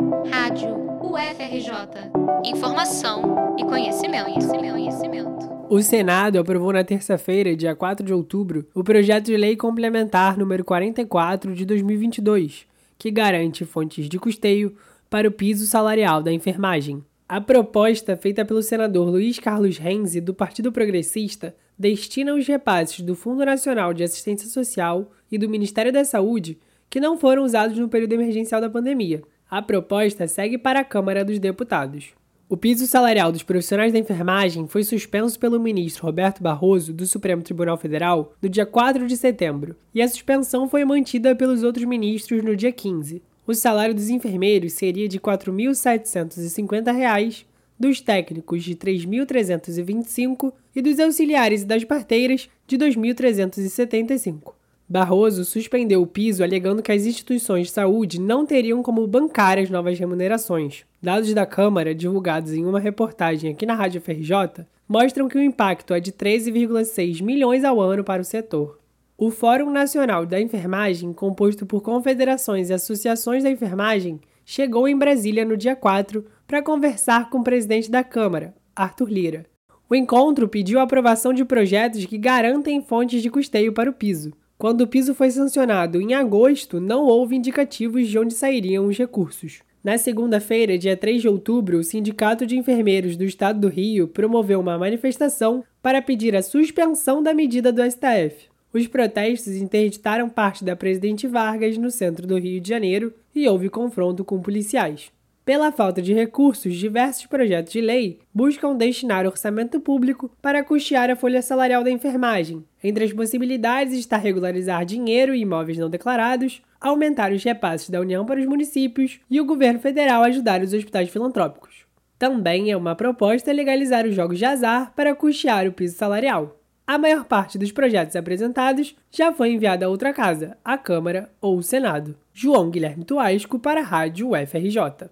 Rádio UFRJ. Informação e conhecimento, conhecimento, conhecimento. O Senado aprovou na terça-feira, dia 4 de outubro, o projeto de lei complementar número 44 de 2022, que garante fontes de custeio para o piso salarial da enfermagem. A proposta, feita pelo senador Luiz Carlos Renzi, do Partido Progressista, destina os repasses do Fundo Nacional de Assistência Social e do Ministério da Saúde que não foram usados no período emergencial da pandemia. A proposta segue para a Câmara dos Deputados. O piso salarial dos profissionais da enfermagem foi suspenso pelo ministro Roberto Barroso, do Supremo Tribunal Federal, no dia 4 de setembro, e a suspensão foi mantida pelos outros ministros no dia 15 o salário dos enfermeiros seria de R$ 4.750, dos técnicos de R$ 3.325 e dos auxiliares e das parteiras de R$ 2.375. Barroso suspendeu o piso alegando que as instituições de saúde não teriam como bancar as novas remunerações. Dados da Câmara, divulgados em uma reportagem aqui na Rádio FRJ, mostram que o impacto é de 13,6 milhões ao ano para o setor. O Fórum Nacional da Enfermagem, composto por confederações e associações da enfermagem, chegou em Brasília no dia 4 para conversar com o presidente da Câmara, Arthur Lira. O encontro pediu a aprovação de projetos que garantem fontes de custeio para o piso. Quando o piso foi sancionado em agosto, não houve indicativos de onde sairiam os recursos. Na segunda-feira, dia 3 de outubro, o Sindicato de Enfermeiros do Estado do Rio promoveu uma manifestação para pedir a suspensão da medida do STF. Os protestos interditaram parte da Presidente Vargas no centro do Rio de Janeiro e houve confronto com policiais. Pela falta de recursos, diversos projetos de lei buscam destinar orçamento público para custear a folha salarial da enfermagem. Entre as possibilidades está regularizar dinheiro e imóveis não declarados, aumentar os repasses da União para os municípios e o governo federal ajudar os hospitais filantrópicos. Também é uma proposta legalizar os jogos de azar para custear o piso salarial a maior parte dos projetos apresentados já foi enviada a outra casa, a Câmara ou o Senado. João Guilherme Tuasco para a Rádio UFRJ.